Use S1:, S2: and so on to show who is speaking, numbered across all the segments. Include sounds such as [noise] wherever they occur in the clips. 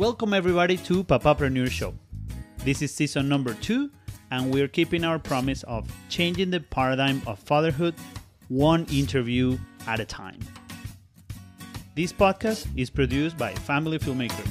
S1: Welcome everybody to Papapreneur Show. This is season number two, and we're keeping our promise of changing the paradigm of fatherhood one interview at a time. This podcast is produced by Family Filmmaker.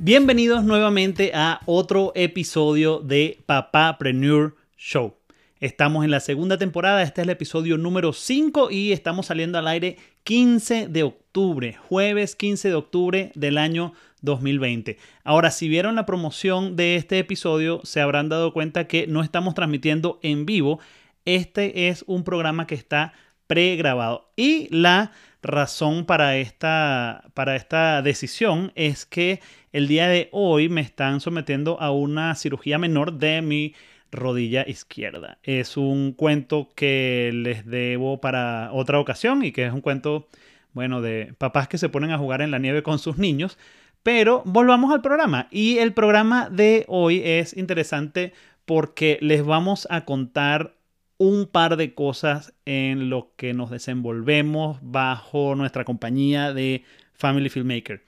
S1: Bienvenidos nuevamente a otro episodio de Papapreneur Show. Estamos en la segunda temporada, este es el episodio número 5 y estamos saliendo al aire 15 de octubre, jueves 15 de octubre del año 2020. Ahora, si vieron la promoción de este episodio, se habrán dado cuenta que no estamos transmitiendo en vivo. Este es un programa que está pregrabado y la razón para esta, para esta decisión es que el día de hoy me están sometiendo a una cirugía menor de mi rodilla izquierda. Es un cuento que les debo para otra ocasión y que es un cuento, bueno, de papás que se ponen a jugar en la nieve con sus niños. Pero volvamos al programa. Y el programa de hoy es interesante porque les vamos a contar un par de cosas en lo que nos desenvolvemos bajo nuestra compañía de Family Filmmaker.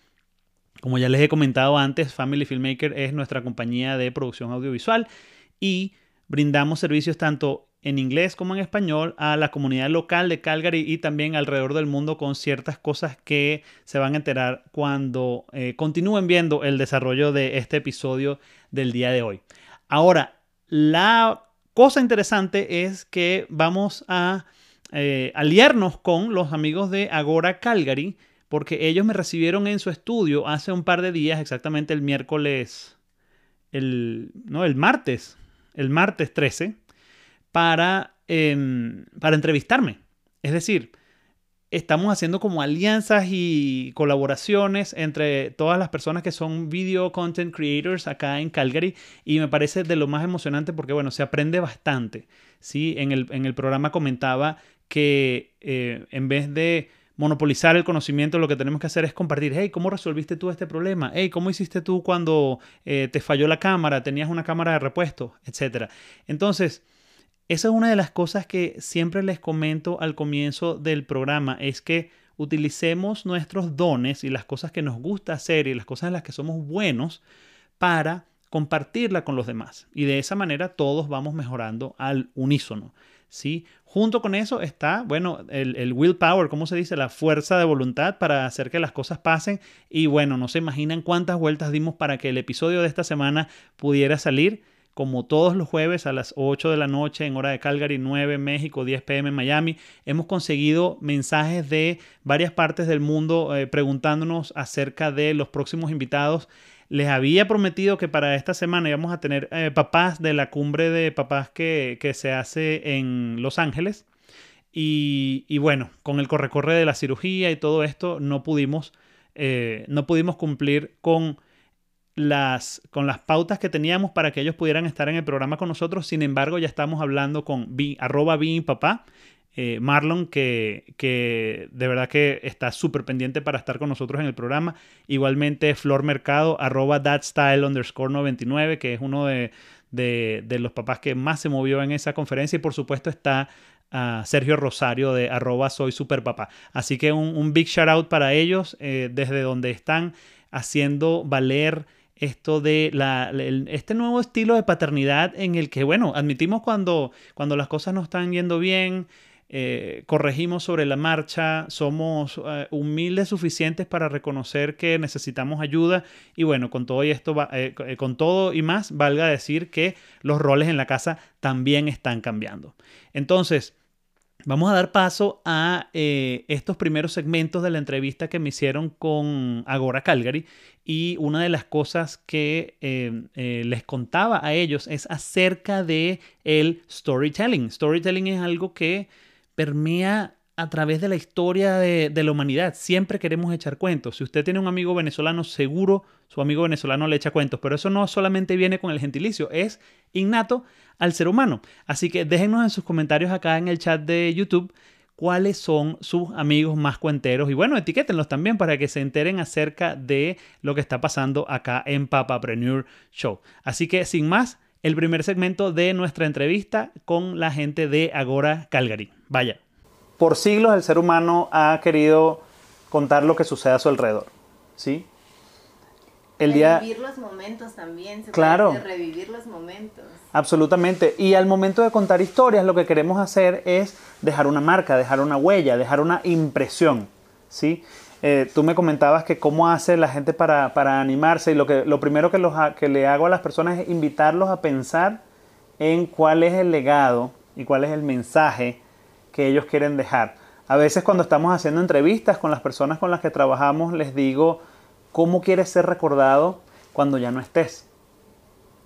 S1: Como ya les he comentado antes, Family Filmmaker es nuestra compañía de producción audiovisual y brindamos servicios tanto en inglés como en español a la comunidad local de Calgary y también alrededor del mundo con ciertas cosas que se van a enterar cuando eh, continúen viendo el desarrollo de este episodio del día de hoy. Ahora, la cosa interesante es que vamos a eh, aliarnos con los amigos de Agora Calgary porque ellos me recibieron en su estudio hace un par de días, exactamente el miércoles, el, no, el martes, el martes 13 para, em, para entrevistarme. Es decir, estamos haciendo como alianzas y colaboraciones entre todas las personas que son video content creators acá en Calgary y me parece de lo más emocionante porque, bueno, se aprende bastante. ¿sí? En, el, en el programa comentaba que eh, en vez de monopolizar el conocimiento, lo que tenemos que hacer es compartir, hey, ¿cómo resolviste tú este problema? Hey, ¿cómo hiciste tú cuando eh, te falló la cámara, tenías una cámara de repuesto, etcétera? Entonces, esa es una de las cosas que siempre les comento al comienzo del programa, es que utilicemos nuestros dones y las cosas que nos gusta hacer y las cosas en las que somos buenos para compartirla con los demás. Y de esa manera todos vamos mejorando al unísono. ¿Sí? Junto con eso está, bueno, el, el, willpower, ¿cómo se dice? La fuerza de voluntad para hacer que las cosas pasen. Y bueno, no se imaginan cuántas vueltas dimos para que el episodio de esta semana pudiera salir. Como todos los jueves a las 8 de la noche en hora de Calgary, 9 México, 10 pm en Miami, hemos conseguido mensajes de varias partes del mundo eh, preguntándonos acerca de los próximos invitados les había prometido que para esta semana íbamos a tener eh, papás de la cumbre de papás que, se hace en Los Ángeles. Y, bueno, con el corre-corre de la cirugía y todo esto, no pudimos, eh, no pudimos cumplir con las, con las pautas que teníamos para que ellos pudieran estar en el programa con nosotros. Sin embargo, ya estamos hablando con bi, arroba papá eh, Marlon, que, que, de verdad que está súper pendiente para estar con nosotros en el programa. Igualmente, Flor Mercado, arroba thatstyle underscore 99, que es uno de, de, los papás que más se movió en esa conferencia. Y por supuesto está uh, Sergio Rosario de arroba soy super papá. Así que un, un big shout out para ellos eh, desde donde están haciendo valer esto de la, este nuevo estilo de paternidad en el que, bueno, admitimos cuando, cuando las cosas no están yendo bien, eh, corregimos sobre la marcha, somos eh, humildes suficientes para reconocer que necesitamos ayuda y bueno, con todo y esto, eh, con todo y más, valga decir que los roles en la casa también están cambiando. Entonces, Vamos a dar paso a estos primeros segmentos de la entrevista que me hicieron con Agora Calgary y una de las cosas que les contaba a ellos es acerca de el storytelling. Storytelling es algo que permea a través de la historia de, la humanidad. Siempre queremos echar cuentos. Si usted tiene un amigo venezolano, seguro su amigo venezolano le echa cuentos. Pero eso no solamente viene con el gentilicio, es innato al ser humano. Así que déjenos en sus comentarios acá en el chat de YouTube cuáles son sus amigos más cuenteros. Y bueno, etiquétenlos también para que se enteren acerca de lo que está pasando acá en Papapreneur Show. Así que sin más, el primer segmento de nuestra entrevista con la gente de Agora Calgary. Vaya. por siglos el ser humano ha querido contar lo que sucede a su alrededor. ¿Sí?
S2: El revivir los momentos también, se claro. revivir los momentos.
S1: Absolutamente. Y al momento de contar historias, lo que queremos hacer es dejar una marca, dejar una huella, dejar una impresión. ¿sí? Eh, tú me comentabas que cómo hace la gente para, animarse y lo, que, lo primero que, los, que le hago a las personas es invitarlos a pensar en cuál es el legado y cuál es el mensaje que ellos quieren dejar. A veces cuando estamos haciendo entrevistas con las personas con las que trabajamos les digo, ¿cómo quieres ser recordado cuando ya no estés?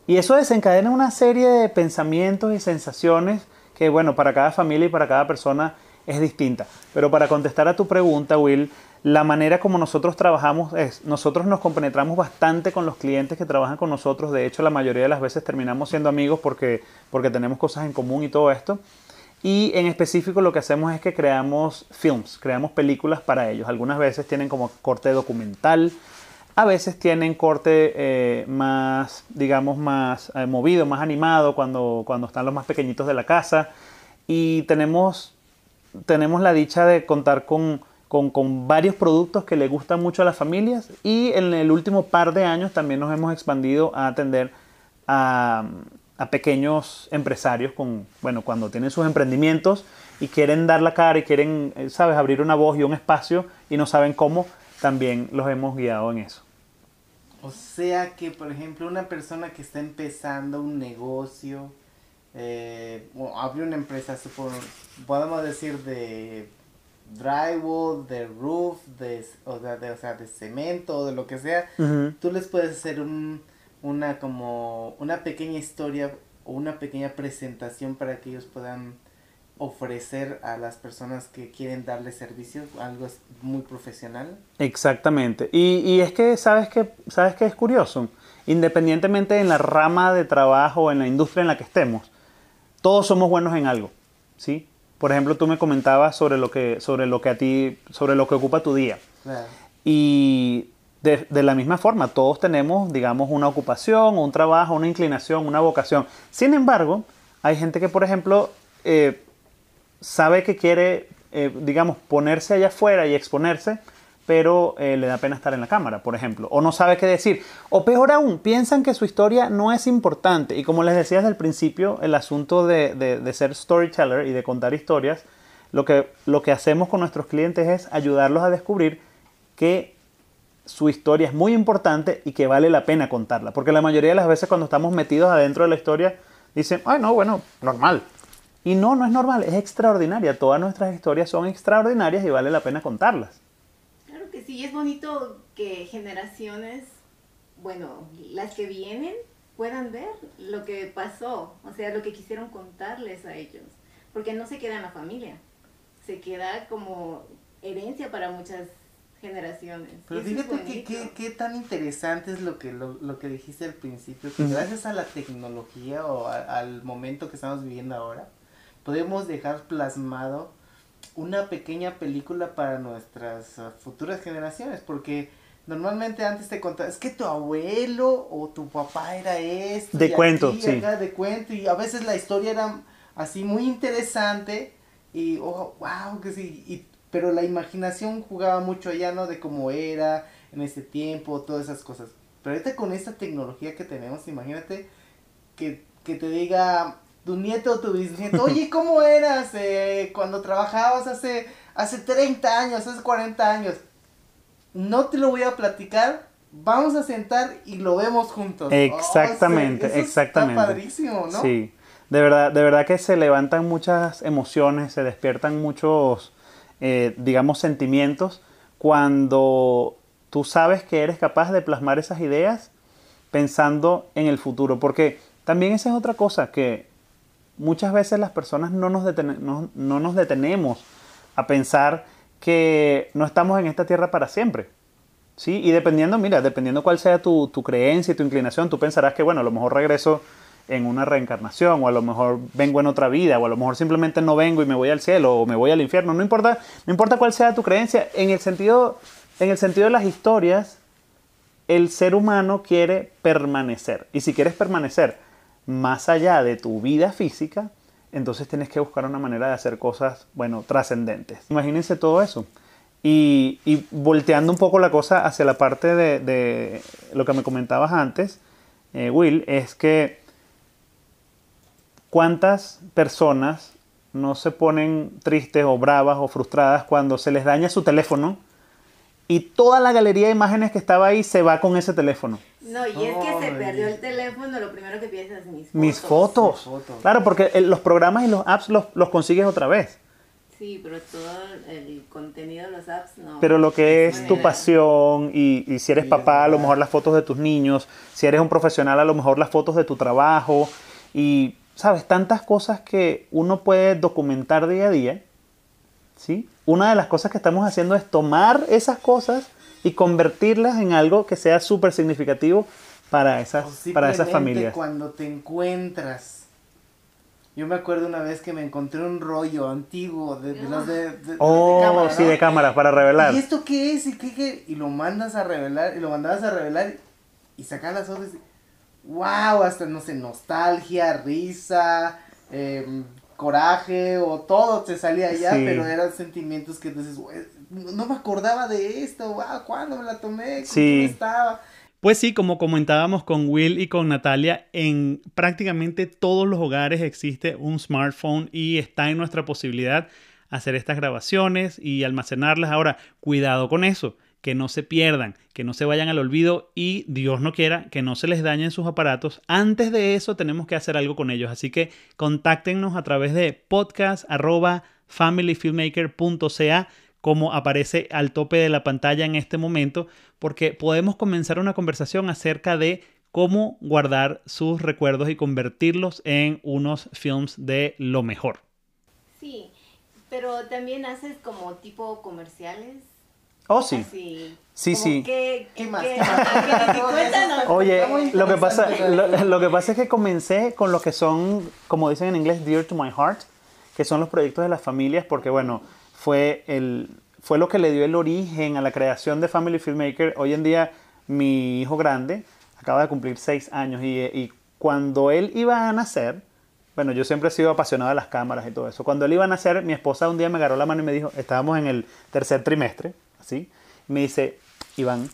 S1: Y eso desencadena una serie de pensamientos y sensaciones que, bueno, para cada familia y para cada persona es distinta. Pero para contestar a tu pregunta, Will, la manera como nosotros trabajamos es, nosotros nos compenetramos bastante con los clientes que trabajan con nosotros. De hecho, la mayoría de las veces terminamos siendo amigos porque, porque tenemos cosas en común y todo esto. Y en específico lo que hacemos es que creamos films, creamos películas para ellos. Algunas veces tienen como corte documental, a veces tienen corte eh, más, digamos, más eh, movido, más animado cuando, cuando están los más pequeñitos de la casa. Y tenemos, tenemos la dicha de contar con, con, varios productos que le gustan mucho a las familias. Y en el último par de años también nos hemos expandido a atender a, a pequeños empresarios con, bueno, cuando tienen sus emprendimientos y quieren dar la cara y quieren, eh, sabes, abrir una voz y un espacio y no saben cómo, también los hemos guiado en eso.
S3: O sea que, por ejemplo, una persona que está empezando un negocio, eh, o abre una empresa, podemos decir de drywall, de roof, de, o, de, o sea, de cemento, o de lo que sea, tú les puedes hacer un, una como una pequeña historia o una pequeña presentación para que ellos puedan ofrecer a las personas que quieren darle servicio, algo muy profesional.
S1: Exactamente. Y, y es que, ¿sabes que ¿sabes qué es curioso? Independientemente en la rama de trabajo o en la industria en la que estemos, todos somos buenos en algo, ¿sí? Por ejemplo, tú me comentabas sobre lo que, sobre lo que a ti, sobre lo que ocupa tu día. Y de, de, la misma forma, todos tenemos, digamos, una ocupación, un trabajo, una inclinación, una vocación. Sin embargo, hay gente que, por ejemplo, eh, sabe que quiere, eh, digamos, ponerse allá afuera y exponerse, pero eh, le da pena estar en la cámara, por ejemplo, o no sabe qué decir, o peor aún, piensan que su historia no es importante. Y como les decía desde el principio, el asunto de, de, ser storyteller y de contar historias, lo que, lo que hacemos con nuestros clientes es ayudarlos a descubrir que su historia es muy importante y que vale la pena contarla. Porque la mayoría de las veces cuando estamos metidos adentro de la historia, dicen, ay no, bueno, normal, y no, no es normal, es extraordinaria. Todas nuestras historias son extraordinarias y vale la pena contarlas.
S2: Claro que sí, es bonito que generaciones, bueno, las que vienen puedan ver lo que pasó, o sea, lo que quisieron contarles a ellos, porque no se queda en la familia, se queda como herencia para muchas generaciones.
S3: Pero fíjate que, qué tan interesante es lo que, lo, que dijiste al principio, que gracias a la tecnología o al momento que estamos viviendo ahora, podemos dejar plasmado una pequeña película para nuestras ah, futuras generaciones, porque normalmente antes te contaba, es que tu abuelo o tu papá era esto.
S1: De cuento, sí.
S3: de cuento, y a veces la historia era así muy interesante, y oh, wow, que sí, y, pero la imaginación jugaba mucho allá, ¿no? De cómo era en ese tiempo, todas esas cosas. Pero ahorita con esta tecnología que tenemos, imagínate que, que te diga, tu nieto o tu bisnieto, oye, [laughs] ¿cómo eras eh, cuando trabajabas hace, hace 30 años, hace 40 años? No te lo voy a platicar, vamos a sentar y lo vemos juntos.
S1: Exactamente, oh, exactamente.
S3: Está padrísimo, ¿no?
S1: Sí, de verdad, de verdad que se levantan muchas emociones, se despiertan muchos, eh, digamos, sentimientos cuando tú sabes que eres capaz de plasmar esas ideas pensando en el futuro, porque también esa es otra cosa que muchas veces las personas no nos, no, nos detenemos a pensar que no estamos en esta tierra para siempre. ¿sí? Y dependiendo, mira, dependiendo cuál sea tu, creencia y tu inclinación, tú pensarás que, bueno, a lo mejor regreso en una reencarnación, o a lo mejor vengo en otra vida, o a lo mejor simplemente no vengo y me voy al cielo, o me voy al infierno. No importa, no importa cuál sea tu creencia, en el sentido, en el sentido de las historias, el ser humano quiere permanecer. Y si quieres permanecer más allá de tu vida física, entonces tienes que buscar una manera de hacer cosas, bueno, trascendentes. Imagínense todo eso. Y, y, volteando un poco la cosa hacia la parte de, de lo que me comentabas antes, eh, Will, es que cuántas personas no se ponen tristes o bravas o frustradas cuando se les daña su teléfono y toda la galería de imágenes que estaba ahí se va con ese teléfono.
S2: No, y es que se perdió el teléfono, lo primero que piensas es mis fotos.
S1: Mis fotos.
S3: fotos.
S1: Claro, porque el- los programas y los apps los, los consigues otra vez.
S2: Sí, pero todo el contenido de los apps no.
S1: Pero lo que es tu pasión y, y si eres
S3: Sí,
S1: papá, a lo mejor las fotos de tus niños, si eres un profesional, a lo mejor las fotos de tu trabajo y, ¿sabes? Tantas cosas que uno puede documentar día a día, ¿sí? Una de las cosas que estamos haciendo es tomar esas cosas y convertirlas en algo que sea súper significativo para esas, para esas familias.
S3: Cuando te encuentras. Yo me acuerdo una vez que me encontré un rollo antiguo de, de los de, de- de
S1: Oh,
S3: cámara,
S1: sí,
S3: ¿no?
S1: de cámaras, para revelar.
S3: ¿Y esto qué es? ¿Y qué, qué? Y lo mandas a revelar, y lo mandabas a revelar y sacar las fotos. ¡Wow! Hasta, no sé, nostalgia, risa, em, coraje o todo te salía allá,
S1: Sí.
S3: pero eran sentimientos que dices, "Güey, no me acordaba de esto, wow, ¿cuándo me la tomé? ¿Con
S1: Sí.
S3: quién estaba?
S1: Pues sí, como comentábamos con Will y con Natalia, en prácticamente todos los hogares existe un smartphone y está en nuestra posibilidad hacer estas grabaciones y almacenarlas. Ahora, cuidado con eso, que no se pierdan, que no se vayan al olvido y Dios no quiera que no se les dañen sus aparatos. Antes de eso tenemos que hacer algo con ellos, así que contáctenos a través de podcast arroba familyfilmmaker.ca como aparece al tope de la pantalla en este momento, porque podemos comenzar una conversación acerca de cómo guardar sus recuerdos y convertirlos en unos films de lo mejor.
S2: Sí, pero también haces como tipo comerciales.
S1: Oh, sí.
S2: Así,
S1: Sí,
S2: como
S1: sí.
S2: que-
S3: ¿Qué más?
S2: que-
S3: ¿Qué más?
S1: Oye, lo que, pasa, lo, lo que pasa es que comencé con lo que son, como dicen en inglés, dear to my heart, que son los proyectos de las familias, porque bueno, fue, el, fue lo que le dio el origen a la creación de Family Filmmaker. Hoy en día mi hijo grande acaba de cumplir seis años y, y cuando él iba a nacer, bueno, yo siempre he sido apasionado de las cámaras y todo eso. Cuando él iba a nacer, mi esposa un día me agarró la mano y me dijo, estábamos en el tercer trimestre, así, y me dice, Iván,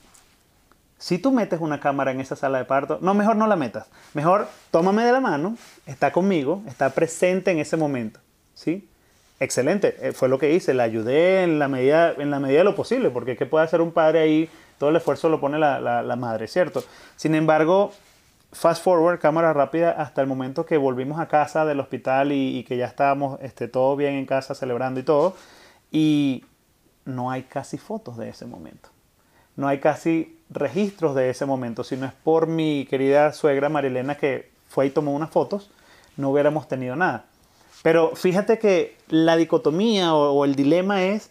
S1: si tú metes una cámara en esa sala de parto, no, mejor no la metas. Mejor tómame de la mano, está conmigo, está presente en ese momento. ¿Sí? Excelente, eh, fue lo que hice, la ayudé en la medida, en la medida de lo posible, porque ¿qué puede hacer un padre ahí? Todo el esfuerzo lo pone la, madre, ¿cierto? Sin embargo, fast forward, cámara rápida, hasta el momento que volvimos a casa del hospital y, y que ya estábamos este, todo bien en casa celebrando y todo, y no hay casi fotos de ese momento no hay casi registros de ese momento. Si no es por mi querida suegra Marilena que fue y tomó unas fotos, no hubiéramos tenido nada. Pero fíjate que la dicotomía o, o el dilema es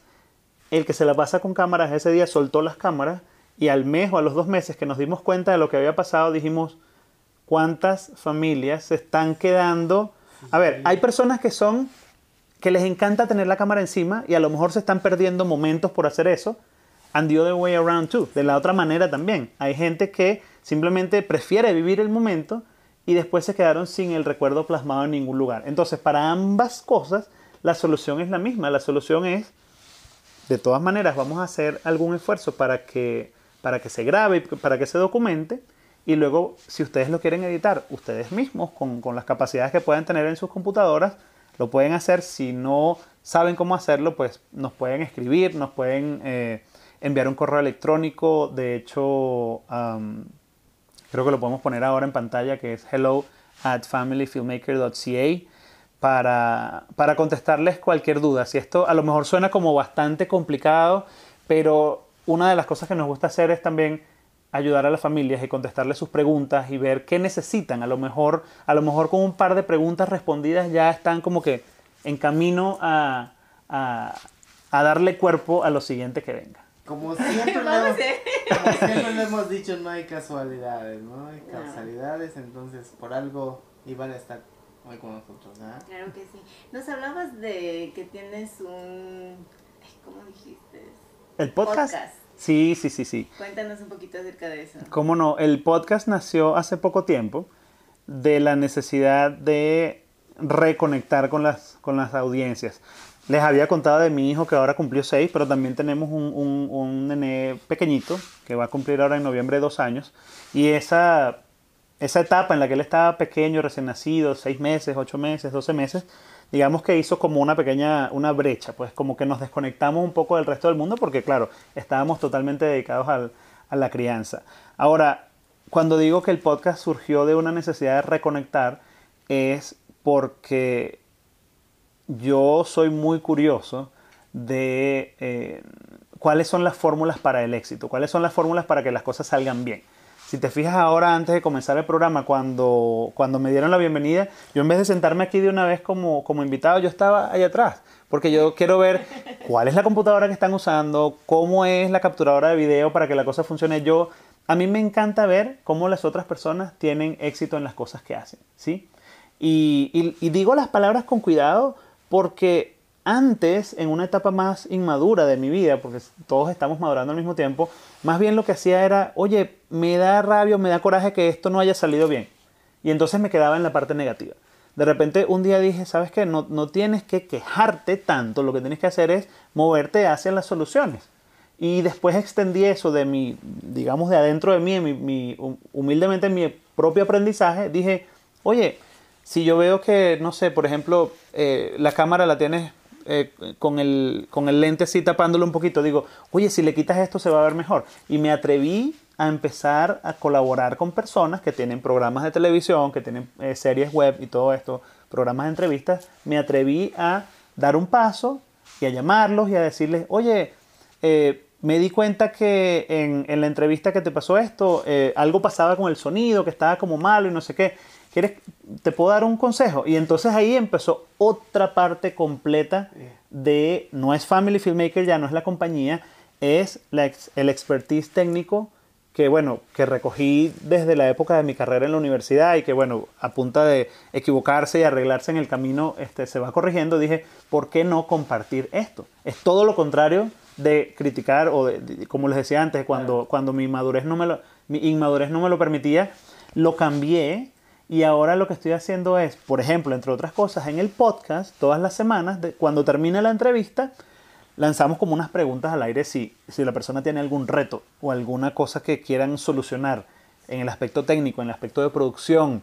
S1: el que se la pasa con cámaras ese día soltó las cámaras y al mes o a los dos meses que nos dimos cuenta de lo que había pasado dijimos cuántas familias se están quedando. A ver, hay personas que son que les encanta tener la cámara encima y a lo mejor se están perdiendo momentos por hacer eso. And the other way around too. De la otra manera también. Hay gente que simplemente prefiere vivir el momento y después se quedaron sin el recuerdo plasmado en ningún lugar. Entonces, para ambas cosas, la solución es la misma. La solución es, de todas maneras, vamos a hacer algún esfuerzo para que, para que se grabe, para que se documente. Y luego, si ustedes lo quieren editar ustedes mismos, con, con las capacidades que pueden tener en sus computadoras, lo pueden hacer. Si no saben cómo hacerlo, pues nos pueden escribir, nos pueden eh, enviar un correo electrónico. De hecho, creo que lo podemos poner ahora en pantalla, que es hello at familyfilmmaker.ca para, para contestarles cualquier duda. Si esto a lo mejor suena como bastante complicado, pero una de las cosas que nos gusta hacer es también ayudar a las familias y contestarles sus preguntas y ver qué necesitan. A lo mejor, a lo mejor con un par de preguntas respondidas ya están como que en camino a, a, a darle cuerpo a lo siguiente que venga.
S3: Como siempre, [laughs]
S2: Vamos
S3: hemos,
S2: a
S3: como siempre le hemos dicho, no hay casualidades, no hay casualidades, entonces por algo iban a estar hoy con nosotros, ¿ah?
S2: Claro que sí. Nos hablabas de que tienes un... ¿Cómo dijiste?
S1: ¿El podcast?
S2: Podcast.
S1: Sí, sí, sí, sí.
S2: Cuéntanos un poquito acerca de eso.
S1: Cómo no, el podcast nació hace poco tiempo de la necesidad de reconectar con las, con las audiencias. Les había contado de mi hijo que ahora cumplió seis, pero también tenemos un, un, un nené pequeñito que va a cumplir ahora en noviembre dos años. Y esa, esa etapa en la que él estaba pequeño, recién nacido, seis meses, ocho meses, doce meses, digamos que hizo como una pequeña una brecha, pues como que nos desconectamos un poco del resto del mundo porque claro, estábamos totalmente dedicados al, a la crianza. Ahora, cuando digo que el podcast surgió de una necesidad de reconectar, es porque yo soy muy curioso de eh, cuáles son las fórmulas para el éxito, cuáles son las fórmulas para que las cosas salgan bien. Si te fijas ahora, antes de comenzar el programa, cuando, cuando me dieron la bienvenida, yo en vez de sentarme aquí de una vez como, como invitado, yo estaba allá atrás, porque yo quiero ver cuál es la computadora que están usando, cómo es la capturadora de video para que la cosa funcione. Yo, a mí me encanta ver cómo las otras personas tienen éxito en las cosas que hacen, ¿sí? y, y digo las palabras con cuidado porque antes, en una etapa más inmadura de mi vida, porque todos estamos madurando al mismo tiempo, más bien lo que hacía era, oye, me da rabia, me da coraje que esto no haya salido bien. Y entonces me quedaba en la parte negativa. De repente un día dije, ¿sabes qué? No, no tienes que quejarte tanto, lo que tienes que hacer es moverte hacia las soluciones. Y después extendí eso de mi, digamos, de adentro de mí, mi, mi, humildemente mi propio aprendizaje, dije, oye, si yo veo que, no sé, por ejemplo, eh, la cámara la tienes eh, con, el, con el lente así tapándolo un poquito, digo, oye, si le quitas esto se va a ver mejor. Y me atreví a empezar a colaborar con personas que tienen programas de televisión, que tienen eh, series web y todo esto, programas de entrevistas. Me atreví a dar un paso y a llamarlos y a decirles, oye, me di cuenta que en, en, la entrevista que te pasó esto, algo pasaba con el sonido, que estaba como malo y no sé qué. ¿quieres, te puedo dar un consejo? Y entonces ahí empezó otra parte completa de, no es Family Filmmaker, ya no es la compañía, es la, el expertise técnico que, bueno, que recogí desde la época de mi carrera en la universidad y que, bueno, a punta de equivocarse y arreglarse en el camino, este, se va corrigiendo, dije, ¿por qué no compartir esto? Es todo lo contrario de criticar o de, como les decía antes, cuando, cuando mi madurez no me lo, mi inmadurez no me lo permitía, lo cambié y ahora lo que estoy haciendo es, por ejemplo, entre otras cosas, en el podcast, todas las semanas, de, cuando termine la entrevista, lanzamos como unas preguntas al aire si, si la persona tiene algún reto o alguna cosa que quieran solucionar en el aspecto técnico, en el aspecto de producción,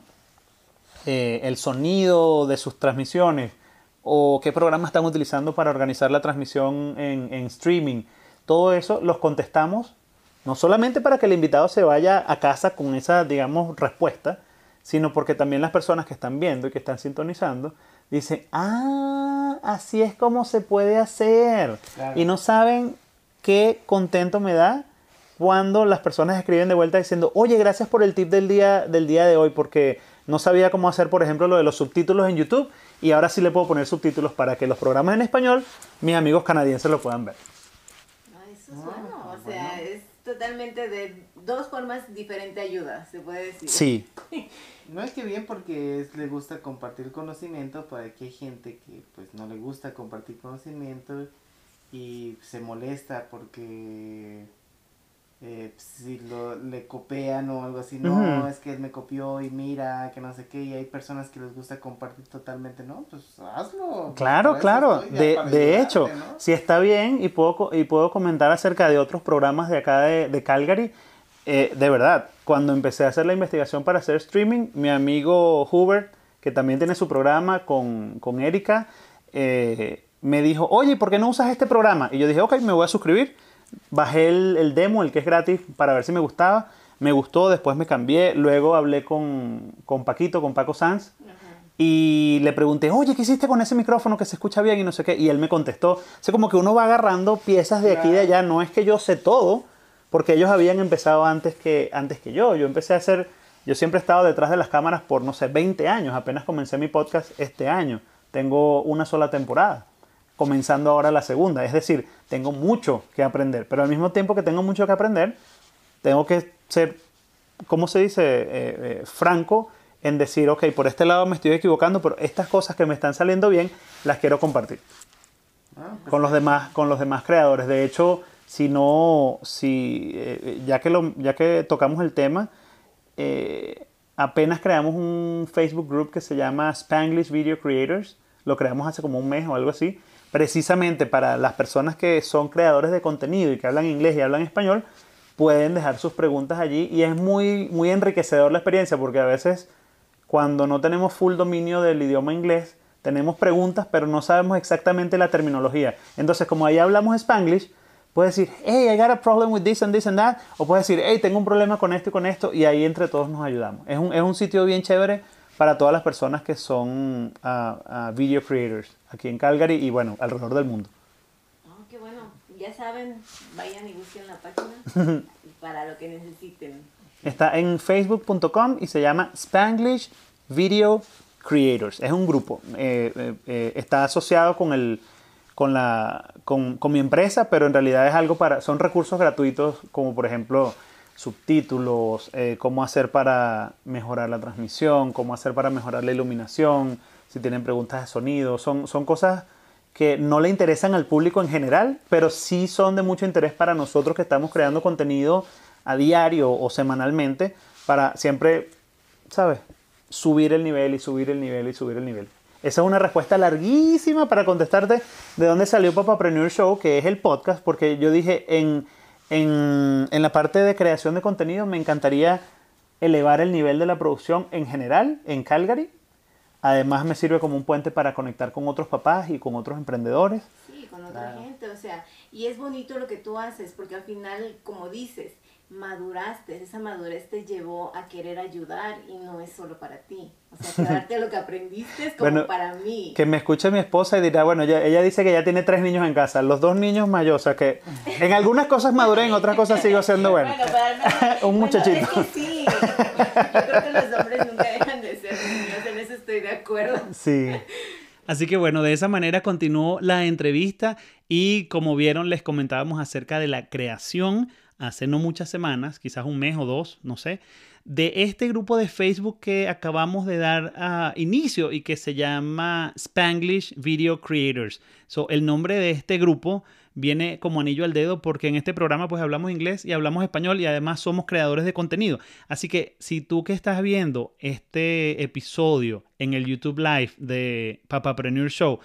S1: eh, el sonido de sus transmisiones o qué programa están utilizando para organizar la transmisión en, en streaming. Todo eso los contestamos no solamente para que el invitado se vaya a casa con esa, digamos, respuesta, sino porque también las personas que están viendo y que están sintonizando dicen, ah, así es como se puede hacer. Y no saben qué contento me da cuando las personas escriben de vuelta diciendo, oye, gracias por el tip del día, del día de hoy, porque no sabía cómo hacer, por ejemplo, lo de los subtítulos en YouTube y ahora sí le puedo poner subtítulos para que los programas en español mis amigos canadienses lo puedan ver.
S2: eso es bueno, o sea, es totalmente de dos formas diferentes de ayuda, se puede decir.
S1: Sí. [laughs]
S3: No es que bien porque le gusta compartir conocimiento, pero aquí hay gente que pues no le gusta compartir conocimiento y se molesta porque eh, si lo, le copian o algo así, no, es que él me copió y mira, que no sé qué, y hay personas que les gusta compartir totalmente, no, pues hazlo.
S1: Claro, claro, de, de hecho, si está bien y puedo, y puedo comentar acerca de otros programas de acá de, de Calgary, eh, de verdad, cuando empecé a hacer la investigación para hacer streaming, mi amigo Hubert, que también tiene su programa con, con Erika, eh, me dijo, oye, ¿por qué no usas este programa? Y yo dije, ok, me voy a suscribir. Bajé el, el demo, el que es gratis, para ver si me gustaba. Me gustó, después me cambié. Luego hablé con, con Paquito, con Paco Sanz. Y le pregunté, oye, ¿qué hiciste con ese micrófono que se escucha bien y no sé qué? Y él me contestó. O sea, como que uno va agarrando piezas de aquí y de allá. No es que yo sé todo, porque ellos habían empezado antes que, antes que yo. Yo empecé a hacer, yo siempre he estado detrás de las cámaras por, no sé, 20 años. Apenas comencé mi podcast este año. Tengo una sola temporada, comenzando ahora la segunda. Es decir, tengo mucho que aprender, pero al mismo tiempo que tengo mucho que aprender, tengo que ser, ¿cómo se dice? Eh, eh, franco en decir, ok, por este lado me estoy equivocando, pero estas cosas que me están saliendo bien, las quiero compartir. Ah, pues con, los demás, con los demás creadores. De hecho, si no, si, eh, ya, que lo, ya que tocamos el tema, eh, apenas creamos un Facebook group que se llama Spanglish Video Creators. Lo creamos hace como un mes o algo así. Precisamente para las personas que son creadores de contenido y que hablan inglés y hablan español, pueden dejar sus preguntas allí y es muy, muy enriquecedor la experiencia porque a veces cuando no tenemos full dominio del idioma inglés, tenemos preguntas pero no sabemos exactamente la terminología. Entonces, como ahí hablamos Spanglish, puedes decir, hey, I got a problem with this and this and that, o puedes decir, hey, tengo un problema con esto y con esto, y ahí entre todos nos ayudamos. Es un, es un sitio bien chévere para todas las personas que son uh, uh, video creators aquí en Calgary y bueno, alrededor del mundo.
S2: Oh, qué bueno. Ya saben, vayan y busquen la página [laughs] para lo que necesiten.
S1: Está en facebook.com y se llama Spanglish Video Creators. Es un grupo. Eh, eh, eh, está asociado con el con, la, con, con, mi empresa, pero en realidad es algo para, son recursos gratuitos como por ejemplo subtítulos, eh, cómo hacer para mejorar la transmisión, cómo hacer para mejorar la iluminación, si tienen preguntas de sonido, son, son cosas que no le interesan al público en general, pero sí son de mucho interés para nosotros que estamos creando contenido a diario o semanalmente para siempre, ¿sabes? Subir el nivel y subir el nivel y subir el nivel. Esa es una respuesta larguísima para contestarte de dónde salió Papapreneur Show, que es el podcast, porque yo dije en, en, en la parte de creación de contenido me encantaría elevar el nivel de la producción en general en Calgary. Además me sirve como un puente para conectar con otros papás y con otros emprendedores.
S2: Sí, con otra claro. gente, o sea, y es bonito lo que tú haces, porque al final, como dices, maduraste, esa madurez te llevó a querer ayudar y no es solo para ti. O sea, quedarte a lo que aprendiste es como bueno, para mí.
S1: Que me escuche mi esposa y dirá, bueno, ella, ella, dice que ya tiene tres niños en casa, los dos niños mayores, o sea que en algunas cosas maduré, en otras cosas sigo siendo bueno.
S2: bueno para [laughs]
S1: Un muchachito.
S2: Es que sí, yo creo que los hombres nunca dejan de ser niños, en eso estoy de acuerdo.
S1: Sí.
S4: Así que bueno, de esa manera continuó la entrevista y como vieron les comentábamos acerca de la creación hace no muchas semanas, quizás un mes o dos, no sé, de este grupo de Facebook que acabamos de dar a inicio y que se llama Spanglish Video Creators. So, el nombre de este grupo viene como anillo al dedo porque en este programa pues hablamos inglés y hablamos español y además somos creadores de contenido. Así que si tú que estás viendo este episodio en el YouTube Live de Papapreneur Show,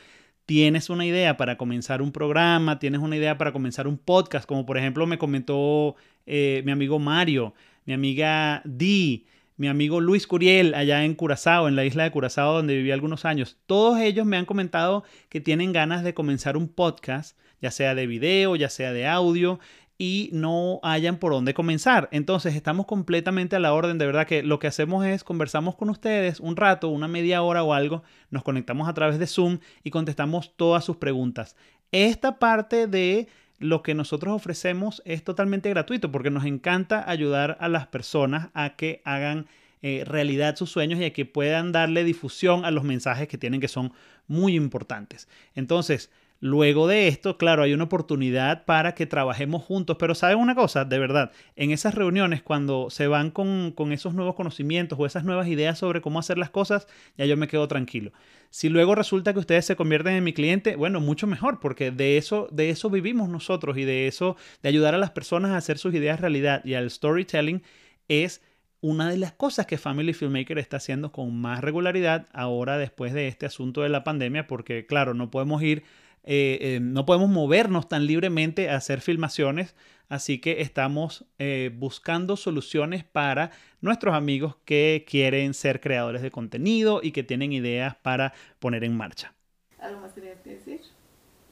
S4: tienes una idea para comenzar un programa, tienes una idea para comenzar un podcast, como por ejemplo me comentó eh, mi amigo Mario, mi amiga Di, mi amigo Luis Curiel allá en Curazao, en la isla de Curazao donde viví algunos años. Todos ellos me han comentado que tienen ganas de comenzar un podcast, ya sea de video, ya sea de audio, y no hayan por dónde comenzar. Entonces estamos completamente a la orden, de verdad que lo que hacemos es conversamos con ustedes un rato, una media hora o algo, nos conectamos a través de Zoom y contestamos todas sus preguntas. Esta parte de lo que nosotros ofrecemos es totalmente gratuito porque nos encanta ayudar a las personas a que hagan eh, realidad sus sueños y a que puedan darle difusión a los mensajes que tienen que son muy importantes. Entonces, Luego de esto, claro, hay una oportunidad para que trabajemos juntos, pero ¿saben una cosa? De verdad, en esas reuniones, cuando se van con, con, esos nuevos conocimientos o esas nuevas ideas sobre cómo hacer las cosas, ya yo me quedo tranquilo. Si luego resulta que ustedes se convierten en mi cliente, bueno, mucho mejor, porque de eso, de eso vivimos nosotros y de eso, de ayudar a las personas a hacer sus ideas realidad y al storytelling es una de las cosas que Family Filmmaker está haciendo con más regularidad ahora después de este asunto de la pandemia, porque claro, no podemos ir eh, eh, no podemos movernos tan libremente a hacer filmaciones, así que estamos eh, buscando soluciones para nuestros amigos que quieren ser creadores de contenido y que tienen ideas para poner en marcha.
S2: ¿Algo más que decir?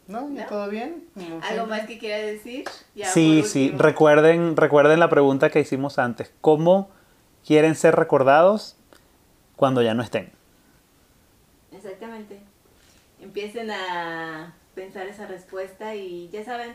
S3: ¿No? ¿Ya todo bien?
S2: ¿Algo más que quiera decir? Ya
S1: sí, sí, recuerden, recuerden la pregunta que hicimos antes. ¿Cómo quieren ser recordados cuando ya no estén?
S2: Exactamente. Empiecen a pensar esa respuesta y ya saben,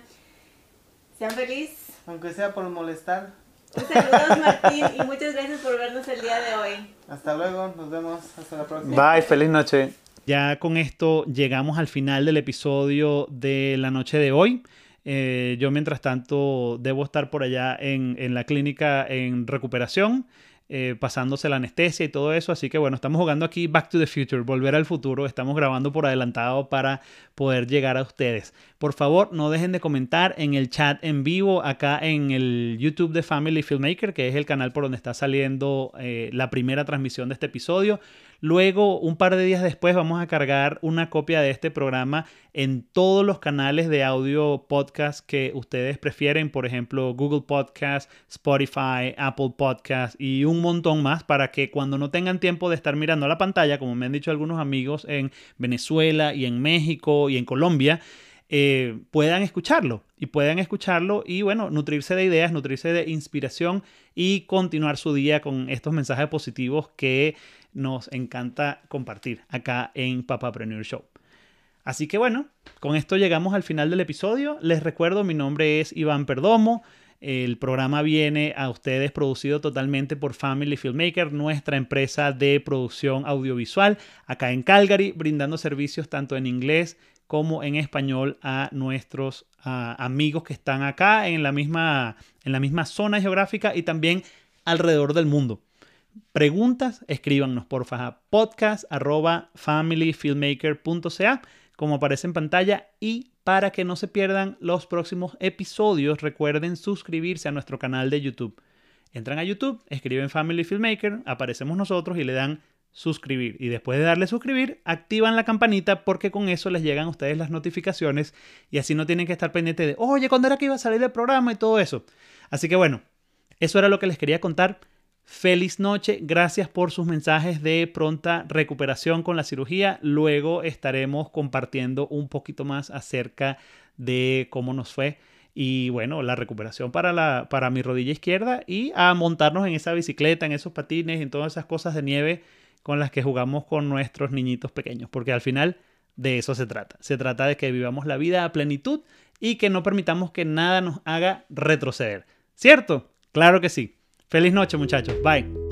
S2: sean felices.
S3: Aunque sea por molestar.
S2: Un saludo Martín y muchas gracias por vernos el día de hoy.
S3: Hasta luego, nos vemos, hasta la próxima.
S1: Bye, feliz noche.
S4: Ya con esto llegamos al final del episodio de la noche de hoy. Eh, yo mientras tanto debo estar por allá en, en la clínica en recuperación.
S1: Eh, pasándose la anestesia y todo eso. Así que bueno, estamos jugando aquí Back to the Future, volver al futuro. Estamos grabando por adelantado para poder llegar a ustedes. Por favor, no dejen de comentar en el chat en vivo acá en el YouTube de Family Filmmaker, que es el canal por donde está saliendo eh, la primera transmisión de este episodio. Luego, un par de días después, vamos a cargar una copia de este programa en todos los canales de audio podcast que ustedes prefieren, por ejemplo, Google Podcast, Spotify, Apple Podcast y un montón más para que cuando no tengan tiempo de estar mirando la pantalla, como me han dicho algunos amigos en Venezuela y en México y en Colombia, eh, puedan escucharlo y puedan escucharlo y bueno, nutrirse de ideas, nutrirse de inspiración y continuar su día con estos mensajes positivos que nos encanta compartir acá en Papapreneur Show. Así que bueno, con esto llegamos al final del episodio. Les recuerdo, mi nombre es Iván Perdomo. El programa viene a ustedes producido totalmente por Family Filmmaker, nuestra empresa de producción audiovisual acá en Calgary, brindando servicios tanto en inglés como en español a nuestros amigos que están acá en la, misma, en la misma zona geográfica y también alrededor del mundo preguntas, escríbanos porfa a podcast.familyfilmmaker.ca como aparece en pantalla y para que no se pierdan los próximos episodios recuerden suscribirse a nuestro canal de YouTube. Entran a YouTube, escriben Family Filmmaker, aparecemos nosotros y le dan suscribir. Y después de darle suscribir, activan la campanita porque con eso les llegan a ustedes las notificaciones y así no tienen que estar pendientes de, oye, ¿cuándo era que iba a salir el programa y todo eso? Así que bueno, eso era lo que les quería contar. Feliz noche, gracias por sus mensajes de pronta recuperación con la cirugía. Luego estaremos compartiendo un poquito más acerca de cómo nos fue y bueno, la recuperación para, la, para mi rodilla izquierda y a montarnos en esa bicicleta, en esos patines, en todas esas cosas de nieve con las que jugamos con nuestros niñitos pequeños, porque al final de eso se trata. Se trata de que vivamos la vida a plenitud y que no permitamos que nada nos haga retroceder. ¿Cierto? Claro que sí. Feliz noche muchachos. Bye.